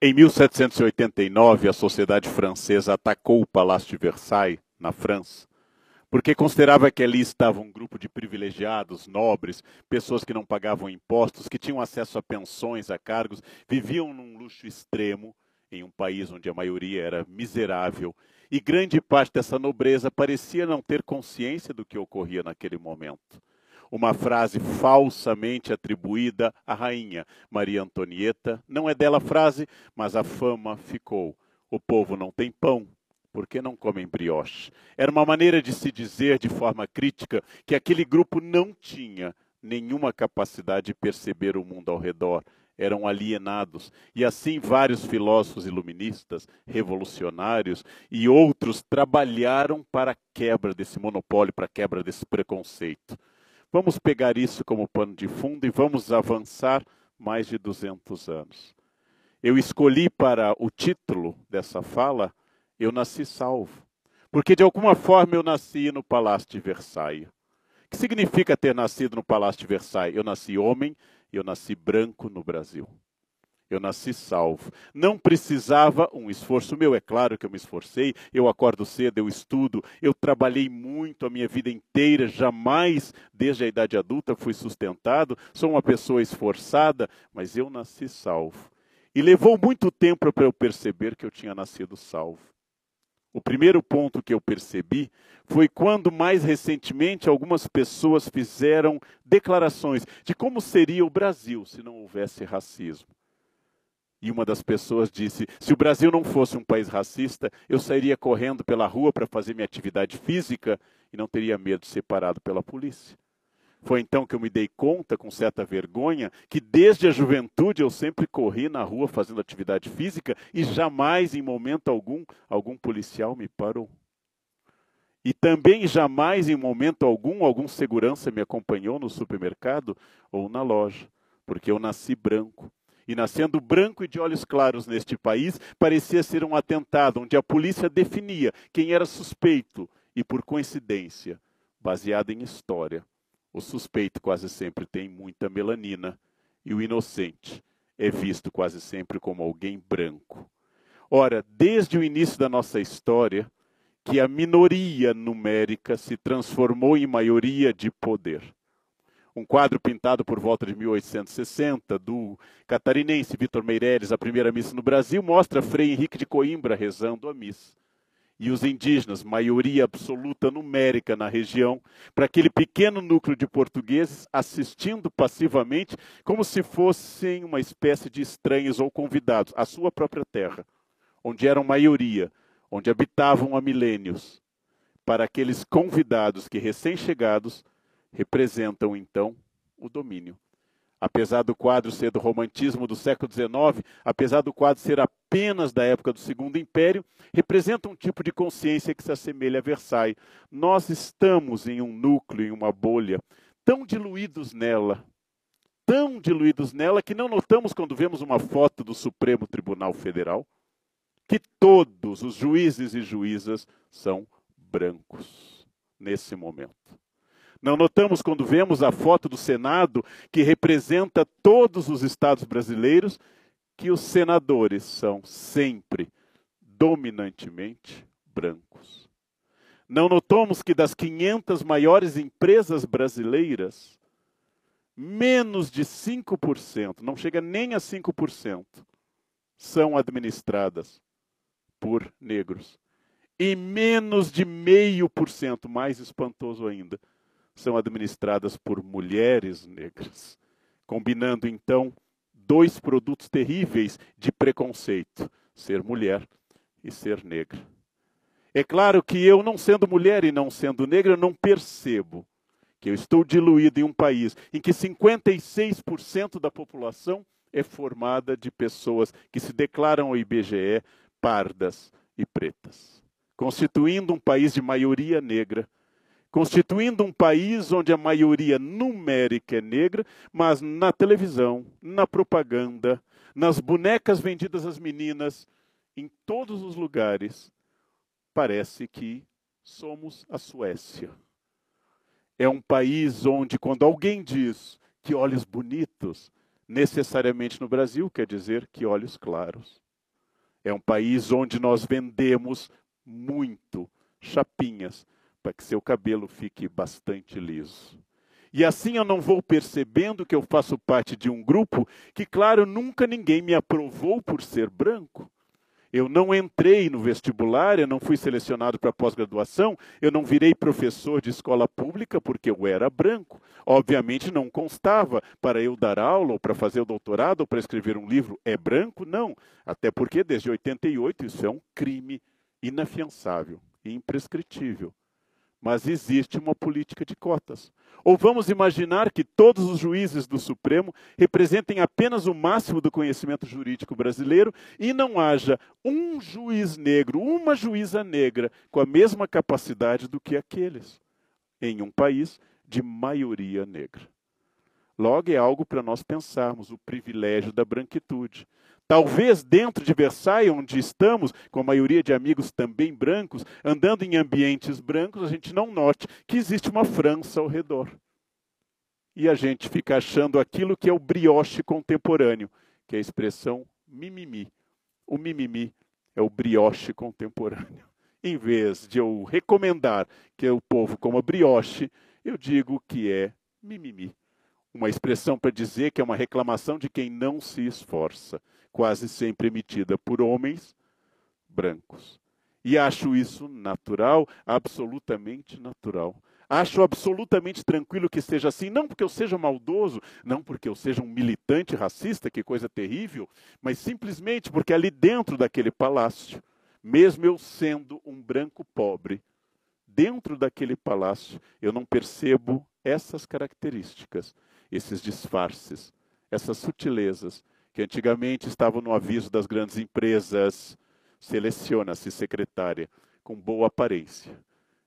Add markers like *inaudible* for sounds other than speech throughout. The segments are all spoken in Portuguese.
Em 1789, a sociedade francesa atacou o Palácio de Versailles, na França, porque considerava que ali estava um grupo de privilegiados, nobres, pessoas que não pagavam impostos, que tinham acesso a pensões, a cargos, viviam num luxo extremo em um país onde a maioria era miserável, e grande parte dessa nobreza parecia não ter consciência do que ocorria naquele momento uma frase falsamente atribuída à rainha Maria Antonieta. Não é dela a frase, mas a fama ficou. O povo não tem pão, porque não comem brioche. Era uma maneira de se dizer de forma crítica que aquele grupo não tinha nenhuma capacidade de perceber o mundo ao redor. Eram alienados. E assim vários filósofos iluministas, revolucionários e outros trabalharam para a quebra desse monopólio, para a quebra desse preconceito. Vamos pegar isso como pano de fundo e vamos avançar mais de 200 anos. Eu escolhi para o título dessa fala, Eu Nasci Salvo. Porque de alguma forma eu nasci no Palácio de Versailles. O que significa ter nascido no Palácio de Versailles? Eu nasci homem eu nasci branco no Brasil eu nasci salvo. Não precisava um esforço meu, é claro que eu me esforcei, eu acordo cedo, eu estudo, eu trabalhei muito a minha vida inteira, jamais, desde a idade adulta, fui sustentado, sou uma pessoa esforçada, mas eu nasci salvo. E levou muito tempo para eu perceber que eu tinha nascido salvo. O primeiro ponto que eu percebi foi quando, mais recentemente, algumas pessoas fizeram declarações de como seria o Brasil se não houvesse racismo. E uma das pessoas disse: se o Brasil não fosse um país racista, eu sairia correndo pela rua para fazer minha atividade física e não teria medo de ser parado pela polícia. Foi então que eu me dei conta, com certa vergonha, que desde a juventude eu sempre corri na rua fazendo atividade física e jamais, em momento algum, algum policial me parou. E também jamais, em momento algum, algum segurança me acompanhou no supermercado ou na loja, porque eu nasci branco e nascendo branco e de olhos claros neste país, parecia ser um atentado onde a polícia definia quem era suspeito e, por coincidência, baseado em história, o suspeito quase sempre tem muita melanina e o inocente é visto quase sempre como alguém branco. Ora, desde o início da nossa história, que a minoria numérica se transformou em maioria de poder um quadro pintado por volta de 1860 do catarinense Vitor Meireles, a primeira missa no Brasil, mostra Frei Henrique de Coimbra rezando a missa. E os indígenas, maioria absoluta numérica na região, para aquele pequeno núcleo de portugueses assistindo passivamente, como se fossem uma espécie de estranhos ou convidados à sua própria terra, onde eram maioria, onde habitavam há milênios. Para aqueles convidados que recém-chegados representam então o domínio. Apesar do quadro ser do romantismo do século XIX, apesar do quadro ser apenas da época do Segundo Império, representa um tipo de consciência que se assemelha a Versailles. Nós estamos em um núcleo, em uma bolha, tão diluídos nela, tão diluídos nela, que não notamos quando vemos uma foto do Supremo Tribunal Federal, que todos os juízes e juízas são brancos nesse momento. Não notamos quando vemos a foto do Senado, que representa todos os estados brasileiros, que os senadores são sempre, dominantemente, brancos. Não notamos que das 500 maiores empresas brasileiras, menos de 5%, não chega nem a 5%, são administradas por negros. E menos de meio por cento, mais espantoso ainda, são administradas por mulheres negras, combinando então dois produtos terríveis de preconceito: ser mulher e ser negra. É claro que eu, não sendo mulher e não sendo negra, não percebo que eu estou diluído em um país em que 56% da população é formada de pessoas que se declaram ao IBGE pardas e pretas, constituindo um país de maioria negra constituindo um país onde a maioria numérica é negra, mas na televisão, na propaganda, nas bonecas vendidas às meninas, em todos os lugares, parece que somos a Suécia. É um país onde, quando alguém diz que olhos bonitos, necessariamente no Brasil quer dizer que olhos claros. É um país onde nós vendemos muito chapinhas para que seu cabelo fique bastante liso. E assim eu não vou percebendo que eu faço parte de um grupo que, claro, nunca ninguém me aprovou por ser branco. Eu não entrei no vestibular, eu não fui selecionado para pós-graduação, eu não virei professor de escola pública porque eu era branco. Obviamente não constava para eu dar aula, ou para fazer o doutorado, ou para escrever um livro. É branco? Não. Até porque desde 88 isso é um crime inafiançável e imprescritível mas existe uma política de cotas. Ou vamos imaginar que todos os juízes do Supremo representem apenas o máximo do conhecimento jurídico brasileiro e não haja um juiz negro, uma juíza negra com a mesma capacidade do que aqueles, em um país de maioria negra. Logo, é algo para nós pensarmos, o privilégio da branquitude. Talvez dentro de Versailles, onde estamos, com a maioria de amigos também brancos, andando em ambientes brancos, a gente não note que existe uma França ao redor. E a gente fica achando aquilo que é o brioche contemporâneo, que é a expressão mimimi. O mimimi é o brioche contemporâneo. Em vez de eu recomendar que o povo coma brioche, eu digo que é mimimi. Uma expressão para dizer que é uma reclamação de quem não se esforça quase sempre emitida por homens brancos. E acho isso natural, absolutamente natural. Acho absolutamente tranquilo que seja assim, não porque eu seja maldoso, não porque eu seja um militante racista, que coisa terrível, mas simplesmente porque ali dentro daquele palácio, mesmo eu sendo um branco pobre, dentro daquele palácio, eu não percebo essas características, esses disfarces, essas sutilezas que antigamente estavam no aviso das grandes empresas, seleciona-se secretária com boa aparência.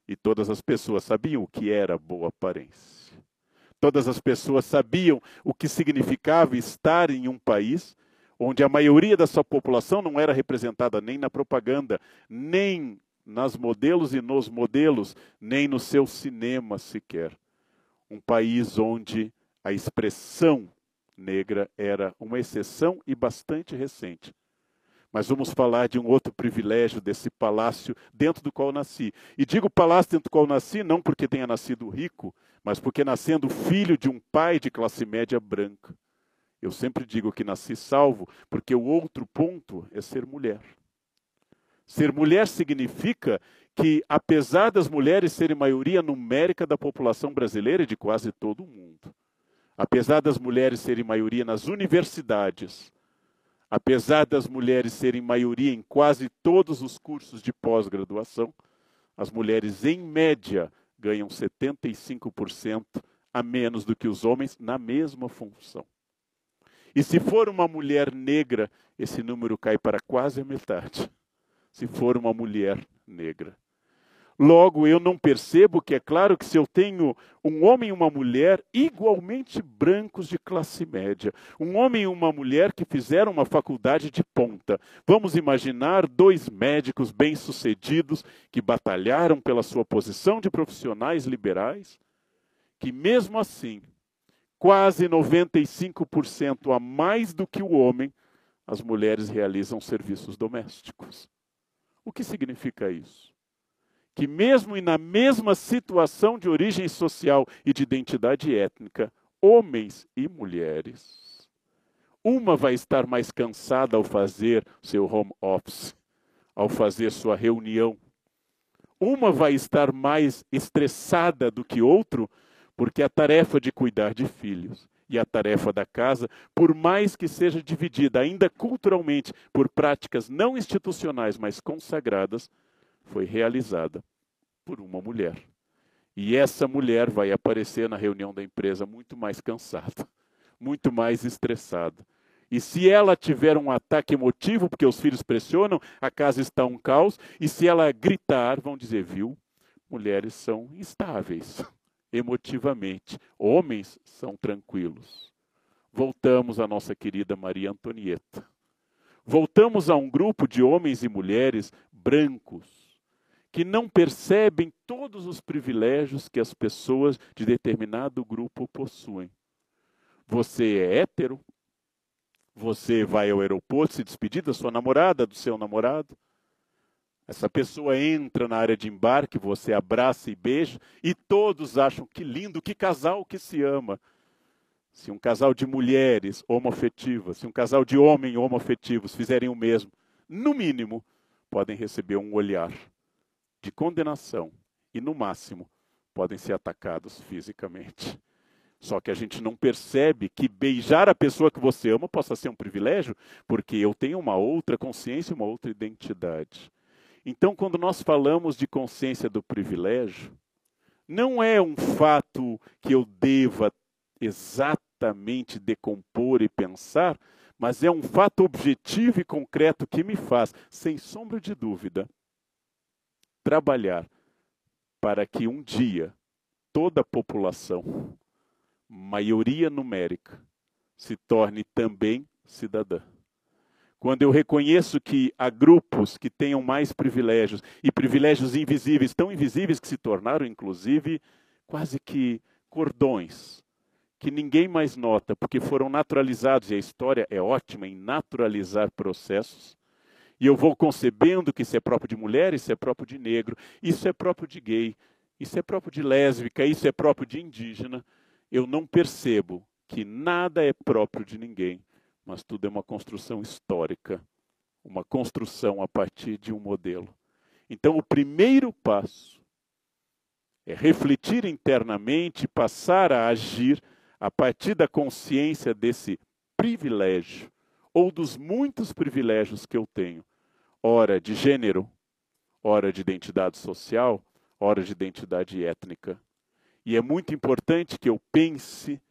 E todas as pessoas sabiam o que era boa aparência. Todas as pessoas sabiam o que significava estar em um país onde a maioria da sua população não era representada nem na propaganda, nem nas modelos e nos modelos, nem no seu cinema sequer. Um país onde a expressão negra era uma exceção e bastante recente. Mas vamos falar de um outro privilégio desse palácio dentro do qual nasci. E digo palácio dentro do qual nasci não porque tenha nascido rico, mas porque nascendo filho de um pai de classe média branca. Eu sempre digo que nasci salvo, porque o outro ponto é ser mulher. Ser mulher significa que, apesar das mulheres serem maioria numérica da população brasileira e de quase todo o mundo, apesar das mulheres serem maioria nas universidades, apesar das mulheres serem maioria em quase todos os cursos de pós-graduação, as mulheres, em média, ganham 75% a menos do que os homens na mesma função. E se for uma mulher negra, esse número cai para quase a metade. Se for uma mulher negra. Logo, eu não percebo que é claro que se eu tenho um homem e uma mulher igualmente brancos de classe média, um homem e uma mulher que fizeram uma faculdade de ponta, vamos imaginar dois médicos bem-sucedidos que batalharam pela sua posição de profissionais liberais, que mesmo assim, quase 95% a mais do que o homem, as mulheres realizam serviços domésticos. O que significa isso? Que, mesmo e na mesma situação de origem social e de identidade étnica, homens e mulheres, uma vai estar mais cansada ao fazer seu home office, ao fazer sua reunião. Uma vai estar mais estressada do que outro, porque a tarefa de cuidar de filhos e a tarefa da casa, por mais que seja dividida ainda culturalmente por práticas não institucionais, mas consagradas, foi realizada por uma mulher. E essa mulher vai aparecer na reunião da empresa muito mais cansada, *laughs* muito mais estressada. E se ela tiver um ataque emotivo, porque os filhos pressionam, a casa está um caos. E se ela gritar, vão dizer, viu? Mulheres são instáveis *laughs* emotivamente. Homens são tranquilos. Voltamos à nossa querida Maria Antonieta. Voltamos a um grupo de homens e mulheres brancos, que não percebem todos os privilégios que as pessoas de determinado grupo possuem. Você é hétero? Você vai ao aeroporto se despedir da sua namorada, do seu namorado. Essa pessoa entra na área de embarque, você abraça e beija, e todos acham que lindo, que casal que se ama. Se um casal de mulheres homoafetivas, se um casal de homens homoafetivos fizerem o mesmo, no mínimo, podem receber um olhar de condenação e, no máximo, podem ser atacados fisicamente. Só que a gente não percebe que beijar a pessoa que você ama possa ser um privilégio, porque eu tenho uma outra consciência, uma outra identidade. Então, quando nós falamos de consciência do privilégio, não é um fato que eu deva exatamente decompor e pensar, mas é um fato objetivo e concreto que me faz, sem sombra de dúvida, trabalhar para que um dia toda a população, maioria numérica, se torne também cidadã. Quando eu reconheço que há grupos que tenham mais privilégios e privilégios invisíveis, tão invisíveis que se tornaram, inclusive, quase que cordões que ninguém mais nota, porque foram naturalizados, e a história é ótima em naturalizar processos. E eu vou concebendo que isso é próprio de mulher, isso é próprio de negro, isso é próprio de gay, isso é próprio de lésbica, isso é próprio de indígena. Eu não percebo que nada é próprio de ninguém, mas tudo é uma construção histórica, uma construção a partir de um modelo. Então, o primeiro passo é refletir internamente, passar a agir a partir da consciência desse privilégio, ou dos muitos privilégios que eu tenho, ora de gênero, ora de identidade social, ora de identidade étnica. E é muito importante que eu pense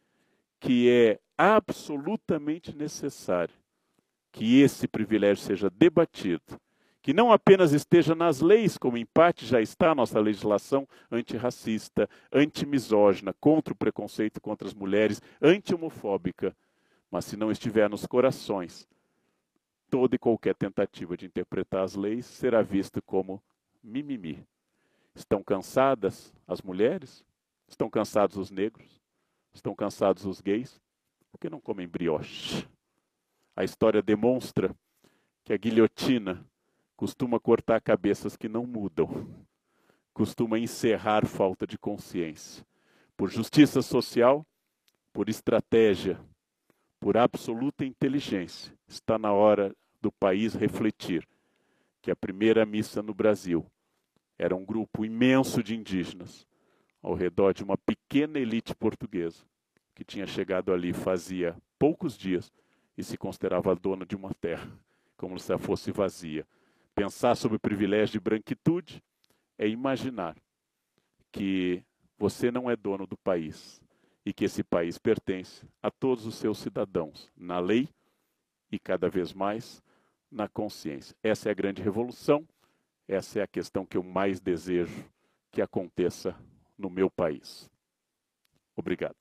que é absolutamente necessário que esse privilégio seja debatido que não apenas esteja nas leis, como em parte já está a nossa legislação antirracista, antimisógina, contra o preconceito contra as mulheres, anti-homofóbica, mas se não estiver nos corações, toda e qualquer tentativa de interpretar as leis será vista como mimimi. Estão cansadas as mulheres? Estão cansados os negros? Estão cansados os gays? Por que não comem brioche? A história demonstra que a guilhotina costuma cortar cabeças que não mudam, costuma encerrar falta de consciência. Por justiça social, por estratégia, por absoluta inteligência, está na hora do país refletir que a primeira missa no Brasil era um grupo imenso de indígenas ao redor de uma pequena elite portuguesa que tinha chegado ali fazia poucos dias e se considerava dona de uma terra, como se ela fosse vazia. Pensar sobre o privilégio de branquitude é imaginar que você não é dono do país e que esse país pertence a todos os seus cidadãos, na lei e cada vez mais na consciência. Essa é a grande revolução, essa é a questão que eu mais desejo que aconteça no meu país. Obrigado.